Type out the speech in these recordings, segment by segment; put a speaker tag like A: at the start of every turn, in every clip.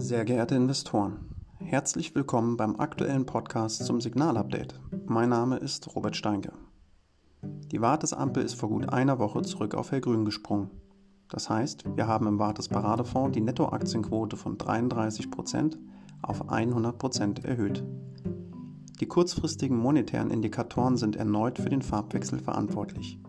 A: Sehr geehrte Investoren, herzlich willkommen beim aktuellen Podcast zum Signalupdate. Mein Name ist Robert Steinke. Die Wartesampel ist vor gut einer Woche zurück auf Hellgrün gesprungen. Das heißt, wir haben im Wartes Paradefonds die Nettoaktienquote von 33% auf 100% erhöht. Die kurzfristigen monetären Indikatoren sind erneut für den Farbwechsel verantwortlich.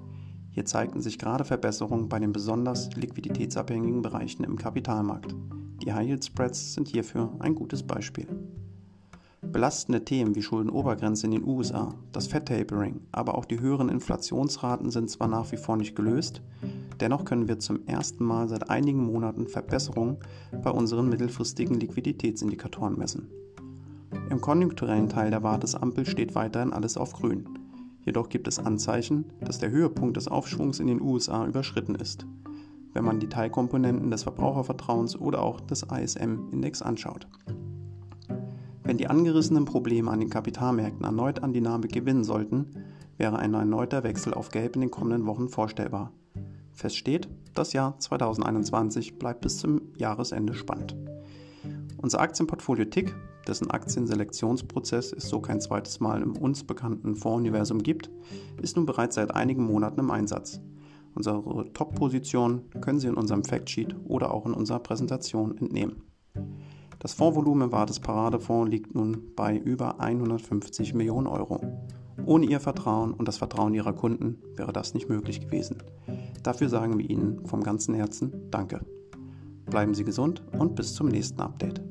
A: Hier zeigten sich gerade Verbesserungen bei den besonders liquiditätsabhängigen Bereichen im Kapitalmarkt. Die High Yield Spreads sind hierfür ein gutes Beispiel. Belastende Themen wie Schuldenobergrenze in den USA, das Fed Tapering, aber auch die höheren Inflationsraten sind zwar nach wie vor nicht gelöst, dennoch können wir zum ersten Mal seit einigen Monaten Verbesserungen bei unseren mittelfristigen Liquiditätsindikatoren messen. Im konjunkturellen Teil der Wartesampel steht weiterhin alles auf grün. Jedoch gibt es Anzeichen, dass der Höhepunkt des Aufschwungs in den USA überschritten ist wenn man die Teilkomponenten des Verbrauchervertrauens oder auch des ISM-Index anschaut. Wenn die angerissenen Probleme an den Kapitalmärkten erneut an Dynamik gewinnen sollten, wäre ein erneuter Wechsel auf Gelb in den kommenden Wochen vorstellbar. Fest steht, das Jahr 2021 bleibt bis zum Jahresende spannend. Unser Aktienportfolio TIC, dessen Aktienselektionsprozess es so kein zweites Mal im uns bekannten Fondsuniversum gibt, ist nun bereits seit einigen Monaten im Einsatz. Unsere Top-Position können Sie in unserem Factsheet oder auch in unserer Präsentation entnehmen. Das Fondsvolumen im Wartes Paradefonds liegt nun bei über 150 Millionen Euro. Ohne Ihr Vertrauen und das Vertrauen Ihrer Kunden wäre das nicht möglich gewesen. Dafür sagen wir Ihnen vom ganzen Herzen Danke. Bleiben Sie gesund und bis zum nächsten Update.